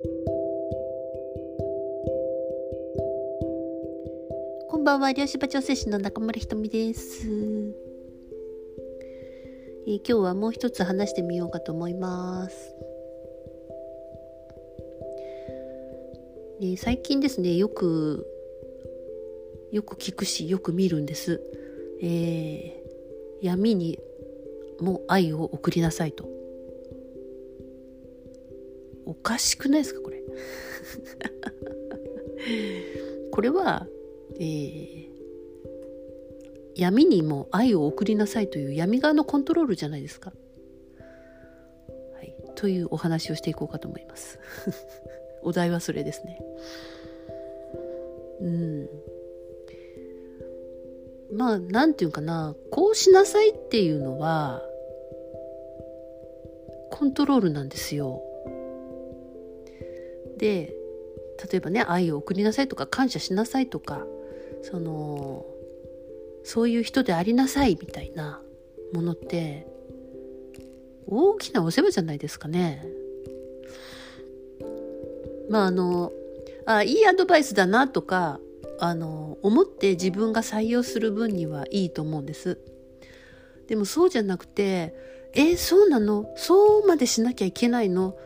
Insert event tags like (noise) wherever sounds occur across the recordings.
こんばんは、漁師場調整士の中村ひとみです、えー、今日はもう一つ話してみようかと思います。ね、最近ですね、よく、よく聞くし、よく見るんです。えー、闇にも愛を送りなさいと。かしくないですかこれ？(laughs) これは、えー、闇にも愛を送りなさいという闇側のコントロールじゃないですか。はい、というお話をしていこうかと思います。(laughs) お題はそれですね。うん。まあ何て言うかなこうしなさいっていうのはコントロールなんですよ。で例えばね愛を送りなさいとか感謝しなさいとかそのそういう人でありなさいみたいなものって大きなお世話じゃないですかね。まああのあいいアドバイスだなとかあの思って自分が採用する分にはいいと思うんです。でもそうじゃなくて「えそうなの？そうまでしなきゃいけないの？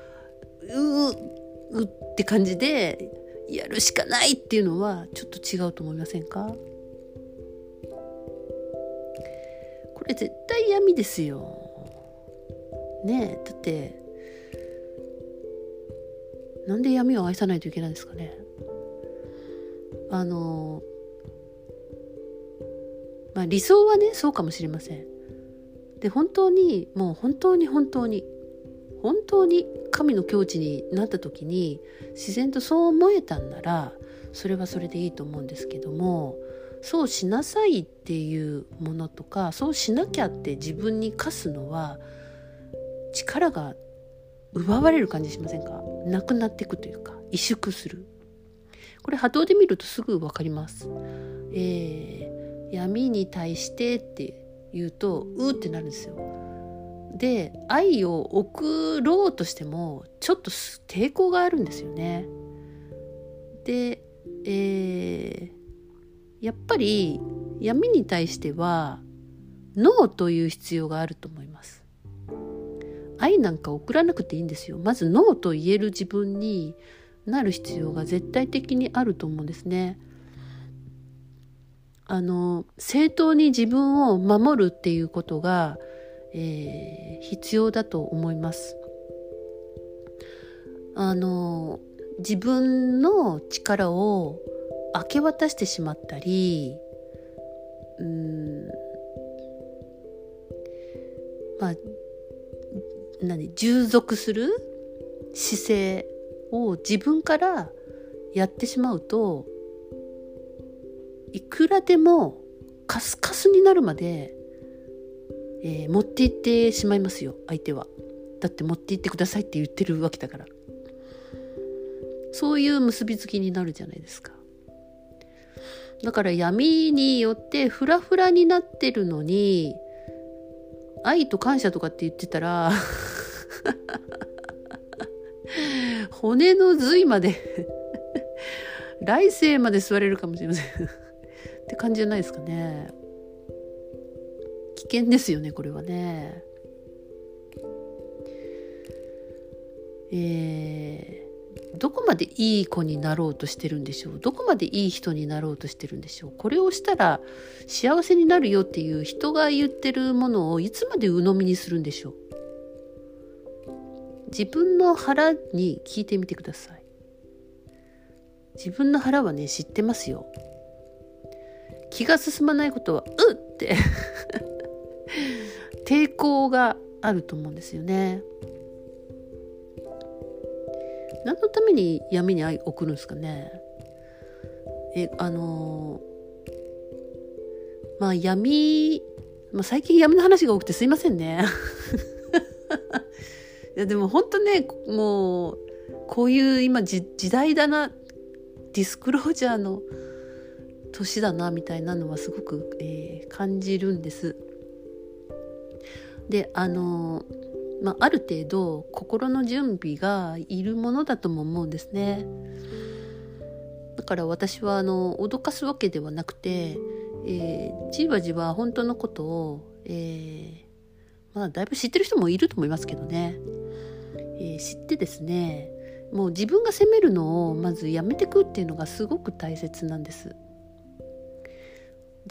ううって感じでやるしかないっていうのはちょっと違うと思いませんか？これ絶対闇ですよ。ねえだってなんで闇を愛さないといけないんですかね？あのまあ理想はねそうかもしれません。で本当にもう本当に本当に本当に神の境地になった時に自然とそう思えたんならそれはそれでいいと思うんですけどもそうしなさいっていうものとかそうしなきゃって自分に課すのは力が奪われる感じしませんか？なくなっていくというか萎縮する。これ波動で見るとすぐ分かります、えー、闇に対してって言うとうってなるんですよ。で愛を送ろうとしてもちょっと抵抗があるんですよね。で、えー、やっぱり闇に対してはノーという必要があると思います。愛なんか送らなくていいんですよ。まずノーと言える自分になる必要が絶対的にあると思うんですね。あの正当に自分を守るっていうことがえー、必要だと思います。あの自分の力を明け渡してしまったりうんまあ何従属する姿勢を自分からやってしまうといくらでもカスカスになるまでえー、持って行ってしまいますよ相手は。だって持って行ってくださいって言ってるわけだからそういう結びつきになるじゃないですか。だから闇によってフラフラになってるのに愛と感謝とかって言ってたら (laughs) 骨の髄まで (laughs) 来世まで座れるかもしれませんって感じじゃないですかね。危険ですよねこれはね。えー、どこまでいい子になろうとしてるんでしょう？どこまでいい人になろうとしてるんでしょう？これをしたら幸せになるよっていう人が言ってるものをいつまで鵜呑みにするんでしょう？自分の腹に聞いてみてください。自分の腹はね知ってますよ。気が進まないことはうって。抵抗があると思うんですよね。何のために闇に愛送るんですかねえあのまあ闇、まあ、最近闇の話が多くてすいませんね。(laughs) いやでも本当ねもうこういう今時代だなディスクロージャーの年だなみたいなのはすごく、えー、感じるんです。であのまあ、ある程度心の準備がいるものだとも思うんですね。だから私はあの脅かすわけではなくて、えー、じわじわ本当のことを、えー、まあだいぶ知ってる人もいると思いますけどね、えー、知ってですねもう自分が責めるのをまずやめてくっていうのがすごく大切なんです。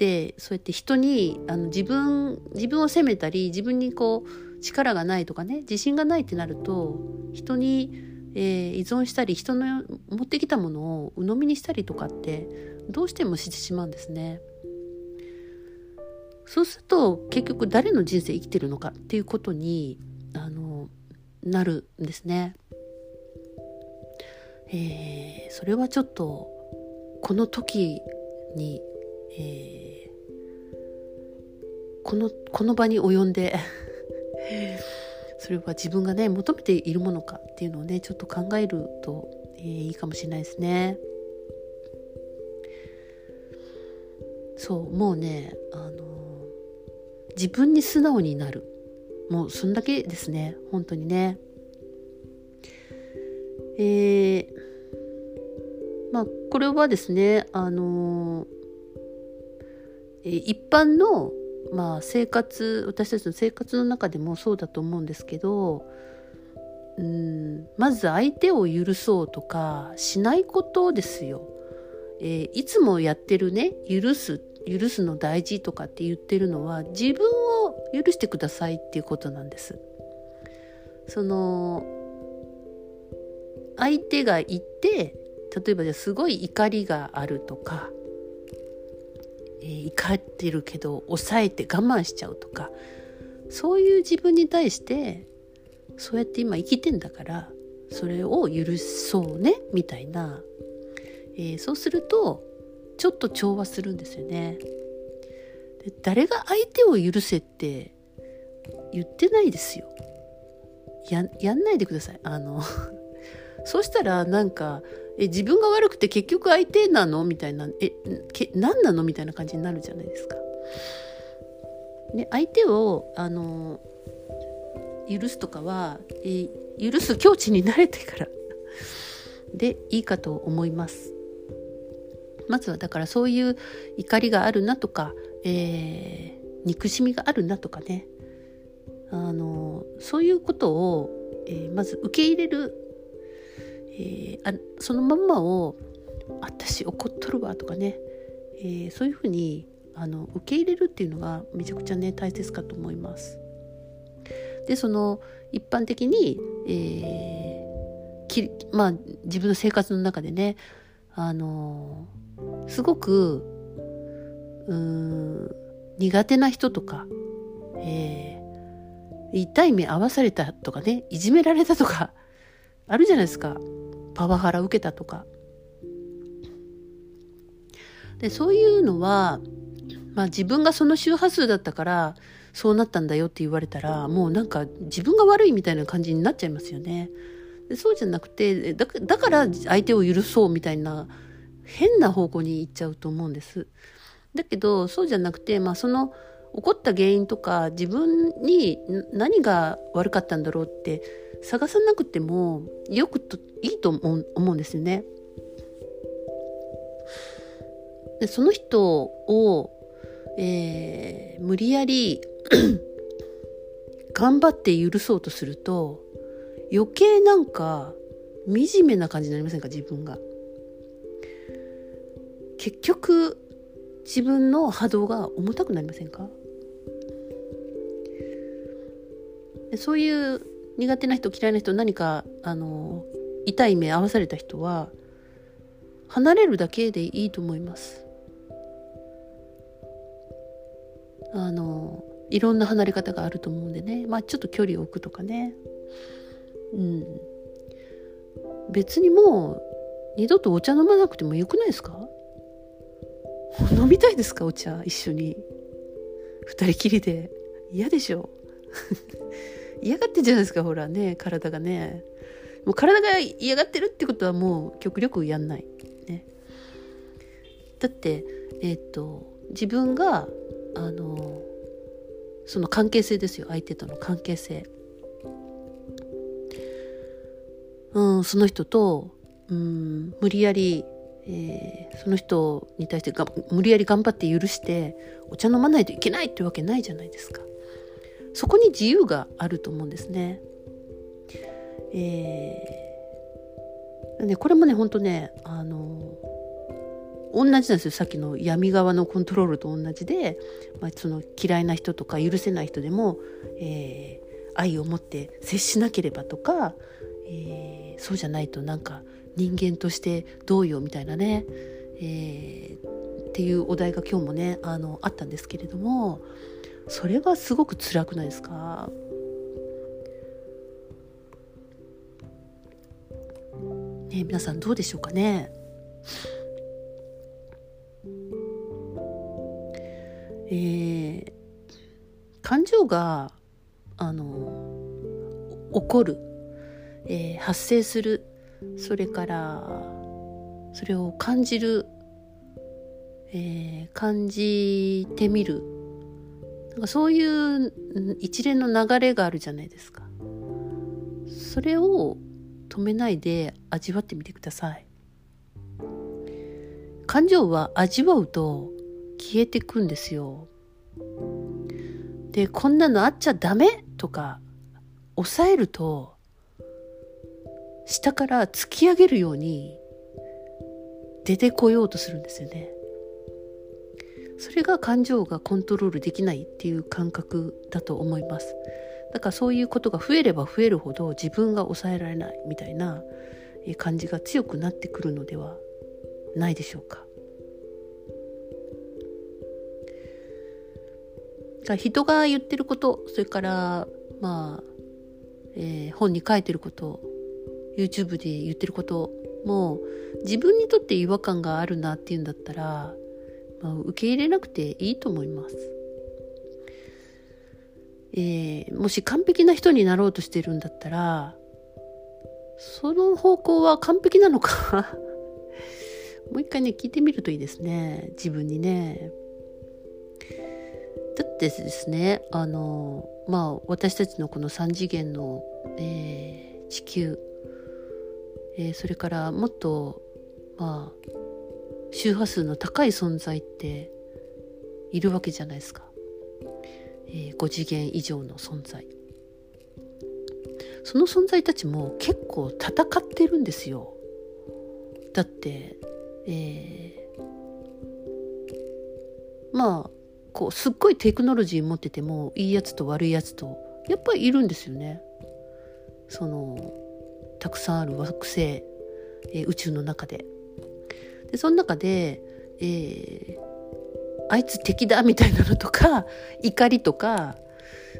でそうやって人にあの自分自分を責めたり自分にこう力がないとかね自信がないってなると人に、えー、依存したり人の持ってきたものを鵜呑みにしたりとかってどうしてもしてしまうんですね。そうすると結局誰の人生生きてるのかっていうことにあのなるんですね。えー、それはちょっとこの時にえー、このこの場に及んでそれは自分がね求めているものかっていうのをねちょっと考えると、えー、いいかもしれないですね。そうもうねあの自分に素直になるもうそんだけですね本当にね。えー、まあこれはですねあの一般の、まあ、生活私たちの生活の中でもそうだと思うんですけどうんまず相手を許そうとかしないことですよ。えー、いつもやってるね許す許すの大事とかって言ってるのは自分を許してくださいっていうことなんです。その相手がいて例えばじゃすごい怒りがあるとかえー、怒ってるけど抑えて我慢しちゃうとかそういう自分に対してそうやって今生きてんだからそれを許そうねみたいな、えー、そうするとちょっと調和するんですよね。で誰が相手を許せって言ってないですよ。ややんないでください。あの (laughs) そうしたらなんかえ自分が悪くて結局相手なの？みたいなえけ何なの？みたいな感じになるじゃないですか。で相手をあの許すとかは、え許す境地に慣れてからでいいかと思います。まずはだからそういう怒りがあるなとか、えー、憎しみがあるなとかねあのそういうことを、えー、まず受け入れるえー、あそのまんまを「私怒っとるわ」とかね、えー、そういうふうにあの受け入れるっていうのがめちゃくちゃね大切かと思います。でその一般的に、えー、きまあ自分の生活の中でねあのすごくうん苦手な人とか、えー、痛い目合わされたとかねいじめられたとかあるじゃないですかパワハラ受けたとか。でそういうのは、まあ、自分がその周波数だったからそうなったんだよって言われたらもうなんか自分が悪いみたいな感じになっちゃいますよね。でそうじゃなくてだだから相手を許そうみたいな変な方向に行っちゃうと思うんです。だけどそうじゃなくて、まあ、その起こった原因とか自分に何が悪かったんだろうって探さなくてもよくといいと思うんですよね。でその人を、えー、無理やり (clears throat) 頑張って許そうとすると余計なんか惨めな感じになりませんか自分が。結局自分の波動が重たくなりませんか？そういう苦手な人嫌いな人何かあの痛い目合わされた人は離れるだけでいいと思います。あのいろんな離れ方があると思うんでね。まあちょっと距離を置くとかね。うん。別にもう二度とお茶飲まなくてもよくないですか？(laughs) 飲みたいですか？お茶一緒に。二人きりで。嫌でしょ。(laughs) 嫌がってんじゃないですかほらね体がね。もう体が嫌がってるってことはもう極力やんない。ね。だってえっ、ー、と自分があのその関係性ですよ。相手との関係性。うん、その人と、うん、無理やり、えー、その人に対してが無理やり頑張って許してお茶飲まないといけないってわけないじゃないですか。そこに自由があると思うんですね。えー、でこれもねほんとねあの同じなんですよさっきの闇側のコントロールと同じで、まあ、その嫌いな人とか許せない人でも、えー、愛を持って接しなければとか、えー、そうじゃないとなんか人間としてどうよみたいなね、えー、っていうお題が今日もねあのあったんですけれどもそれはすごく辛くないですか？ね皆さんどうでしょうかね？えー、感情があの起こる、えー、発生するそれからそれを感じる、えー、感じてみるなんかそういう一連の流れがあるじゃないですかそれを止めないで味わってみてください感情は味わうと消えてくんですよ。でこんなのあっちゃダメとか抑えると下から突き上げるように出てこようとするんですよね。それが感情がコントロールできないっていう感覚だと思います。だからそういうことが増えれば増えるほど自分が抑えられないみたいな感じが強くなってくるのではないでしょうか。人が言ってることそれからまあ、えー、本に書いてること YouTube で言ってることも自分にとって違和感があるなっていうんだったら、まあ、受け入れなくていいと思います。えー、もし完璧な人になろうとしてるんだったらその方向は完璧なのか？(laughs) もう一回ね聞いてみるといいですね自分にね。だってですねあのまあ私たちのこの3次元の、えー、地球、えー、それからもっとまあ周波数の高い存在っているわけじゃないですか、えー、5次元以上の存在その存在たちも結構戦ってるんですよだって、えー、まあこうすっごいテクノロジー持っててもいいやつと悪いやつとやっぱりいるんですよね。そのたくさんある惑星、えー、宇宙の中で。でその中で、えー、あいつ敵だみたいなのとか (laughs) 怒りとか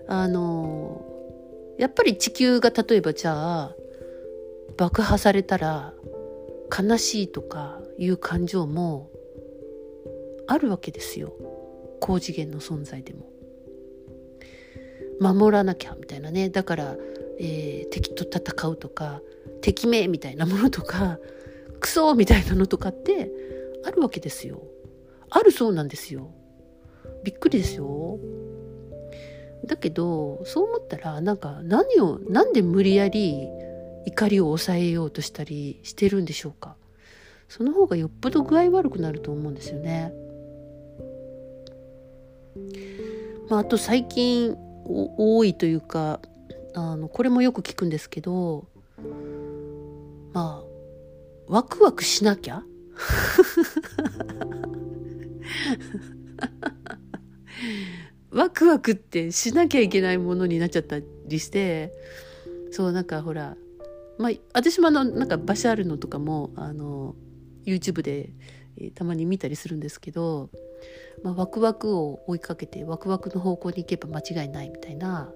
あのやっぱり地球が例えばじゃあ爆破されたら悲しいとかいう感情もあるわけですよ。高次元の存在でも守らなきゃみたいなねだから、えー、敵と戦うとか敵名みたいなものとかクソみたいなのとかってあるわけですよ。あるそうなんですよ。びっくりですよ。だけどそう思ったらなんか何をなんで無理やり怒りを抑えようとしたりしてるんでしょうか。その方がよっぽど具合悪くなると思うんですよね。まあ、あと最近多いというかあのこれもよく聞くんですけどまあワクワクしなきゃ？(laughs) ワクワクってしなきゃいけないものになっちゃったりしてそうなんかほらまあ私もあのなんか場所あるのとかもあの YouTube で、えー、たまに見たりするんですけどまあ、ワクワクを追いかけてワクワクの方向に行けば間違いないみたいな、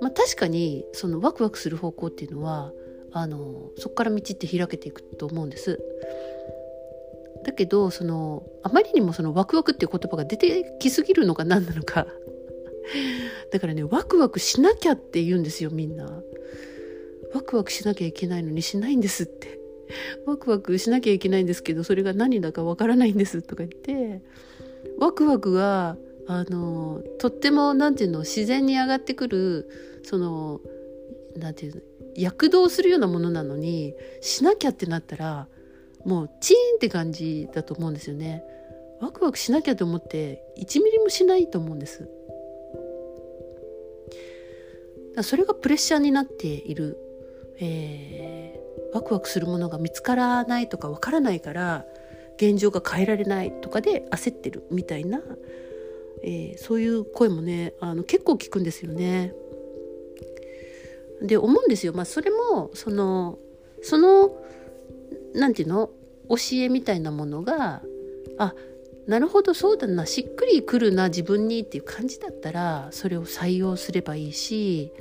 まあ、確かにそのワクワクする方向っていうのはあのそこから道って開けていくと思うんです。だけどそのあまりにもそのワクワクっていう言葉が出てきすぎるのか何なのか (laughs) だからねワクワクしなきゃって言うんですよみんな。ワクワクしなきゃいけないのにしないんですって。ワクワクしなきゃいけないんですけどそれが何だかわからないんですとか言ってワクワクがあのとっても何て言うの自然に上がってくるその何て言うの躍動するようなものなのにしなきゃってなったらもうチーンって感じだと思うんですよね。ワクワクしなきゃと思って1ミリもしないと思うんです。だそれがプレッシャーになっている、えー、ワクワクするものが見つからないとかわからないから現状が変えられないとかで焦ってるみたいな、えー、そういう声もねあの結構聞くんですよね。で思うんですよ。まあ、それもそのそのなんていうの？教えみたいなものがあなるほどそうだなしっくりくるな自分にっていう感じだったらそれを採用すればいいし、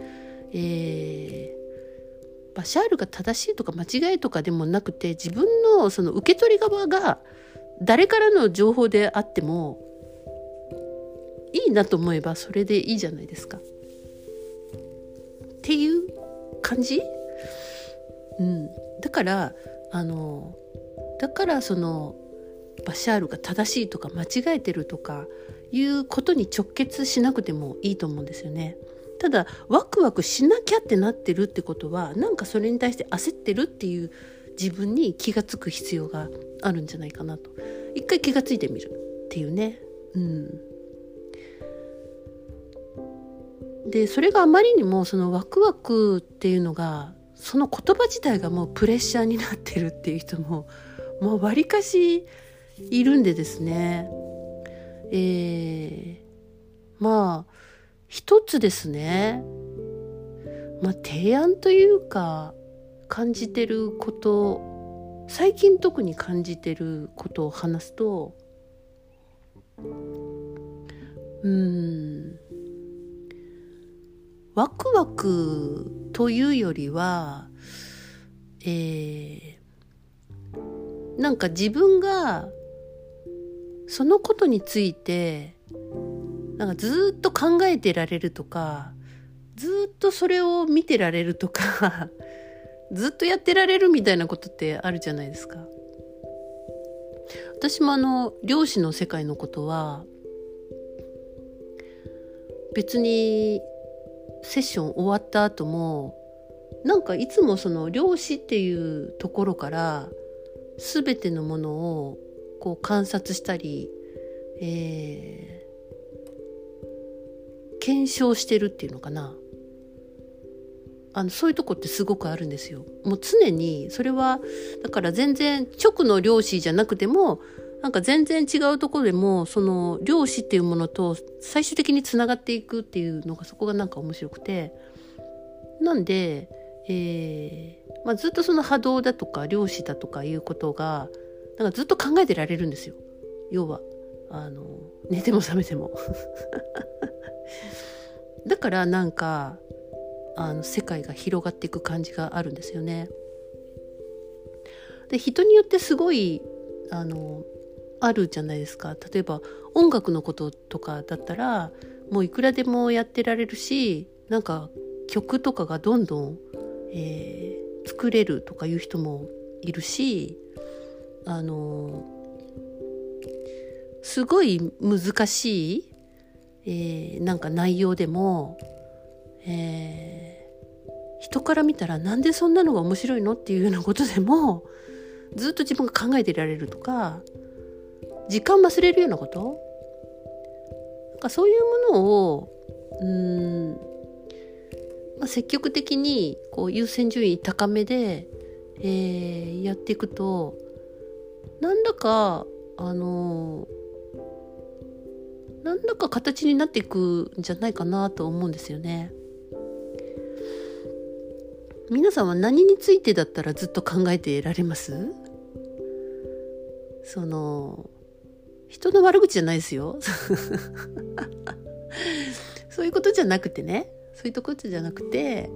えー、バシャールが正しいとか間違いとかでもなくて自分のその受け取り側が誰からの情報であってもいいなと思えばそれでいいじゃないですか。っていう感じ、うん、だからあのだからそのバシャールが正しいとか間違えてるとかいうことに直結しなくてもいいと思うんですよね。ただワクワクしなきゃってなってるってことはなんかそれに対して焦ってるっていう自分に気が付く必要があるんじゃないかなと。一回気が付いてみるっていうね。うん。でそれがあまりにもそのワクワクっていうのがその言葉自体がもうプレッシャーになってるっていう人も (laughs) もうわりかしいるんでですね。えー、まあ一つですね。まあ提案というか感じてること最近特に感じてることを話すとうん。ワクワクというよりはえー、なんか自分がそのことについてなんかずっと考えてられるとかずっとそれを見てられるとか (laughs) ずっとやってられるみたいなことってあるじゃないですか。私もあの漁師の世界のことは別にセッション終わった後もなんかいつもその漁師っていうところから全てのものをこう観察したり、えー、検証してるっていうのかなあのそういうとこってすごくあるんですよ。もう常にそれはだから全然直の漁師じゃなくてもなんか全然違うところでもその漁師っていうものと最終的につながっていくっていうのがそこがなんか面白くて。なんで、えーまあ、ずっとその波動だとか漁師だとかいうことがなんかずっと考えてられるんですよ。要は。あの寝ても覚めても。(laughs) だからなんかあの世界が広がっていく感じがあるんですよね。で人によってすごいあのあるじゃないですか。例えば音楽のこととかだったらもういくらでもやってられるしなんか曲とかがどんどん、えー、作れるとかいう人もいるしあのすごい難しい、えー、なんか内容でも、えー、人から見たらなんでそんなのが面白いのっていうようなことでもずっと自分が考えていられるとか時間忘れるようなこと？なんかそういうものをうん、まあ、積極的にこう優先順位高めで、えー、やっていくと何らかあの何らか形になっていくんじゃないかなと思うんですよね。皆さんは何についてだったらずっと考えていられます？その人の悪口じゃないですよ。(laughs) そういうことじゃなくてねそういうとこじゃなくて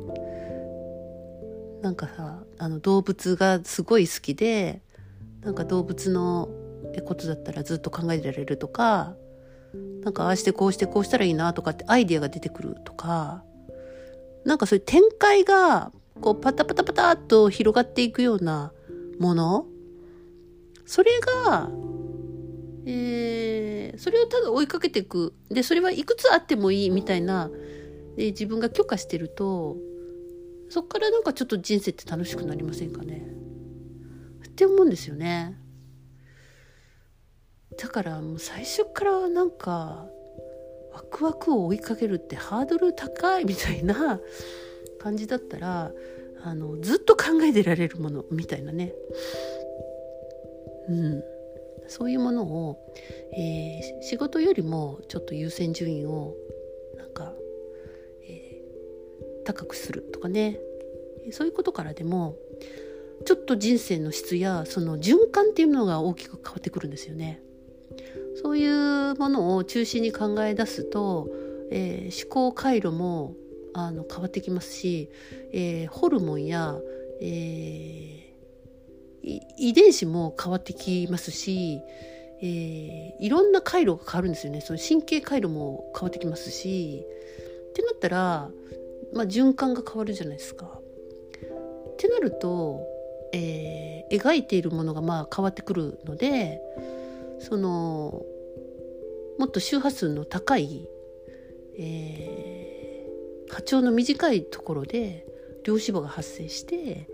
なんかさあの動物がすごい好きでなんか動物のことだったらずっと考えてられるとかなんかああしてこうしてこうしたらいいなとかってアイデアが出てくるとかなんかそういう展開がこうパタパタパタっと広がっていくようなものそれが、えー、それをただ追いかけていく。でそれはいくつあってもいいみたいな。で自分が許可してるとそっからなんかちょっと人生って楽しくなりませんかね。って思うんですよね。だからもう最初からなんかワクワクを追いかけるってハードル高いみたいな (laughs) 感じだったらあのずっと考えてられるものみたいなね。うん。そういうものを、えー、仕事よりもちょっと優先順位をなんか、えー、高くするとかねそういうことからでもちょっと人生の質やその循環っていうのが大きく変わってくるんですよね。そういうものを中心に考え出すと、えー、思考回路もあの変わってきますし、えー、ホルモンや、えー、遺伝子も変わってきますし、えー、いろんな回路が変わるんですよねその神経回路も変わってきますしってなったら、まあ、循環が変わるじゃないですか。ってなると、えー、描いているものがまあ変わってくるのでそのもっと周波数の高い、えー、波長の短いところで量子波が発生して、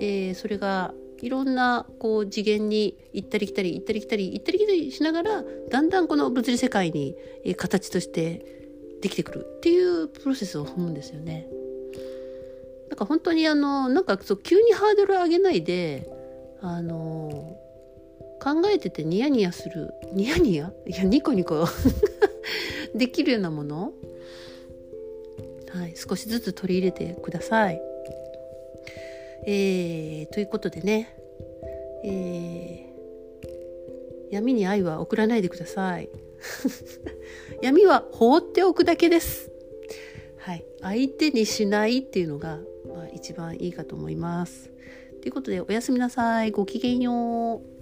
えー、それがいろんなこう次元に行ったり来たり行ったり来たり行ったり来たりしながらだんだんこの物理世界に、え、形としてできてくるっていうプロセスを踏むんですよね。なんか本当にあのなんかそう急にハードル上げないであの考えててニヤニヤするニヤニヤ？いやニコニコ (laughs) できるようなものはい、少しずつ取り入れてください。えー、ということでね、えー、闇に愛は送らないでください。(laughs) 闇は放っておくだけです。はい、相手にしないっていうのが、まあ、一番いいかと思います。ということでおやすみなさい。ごきげんよう。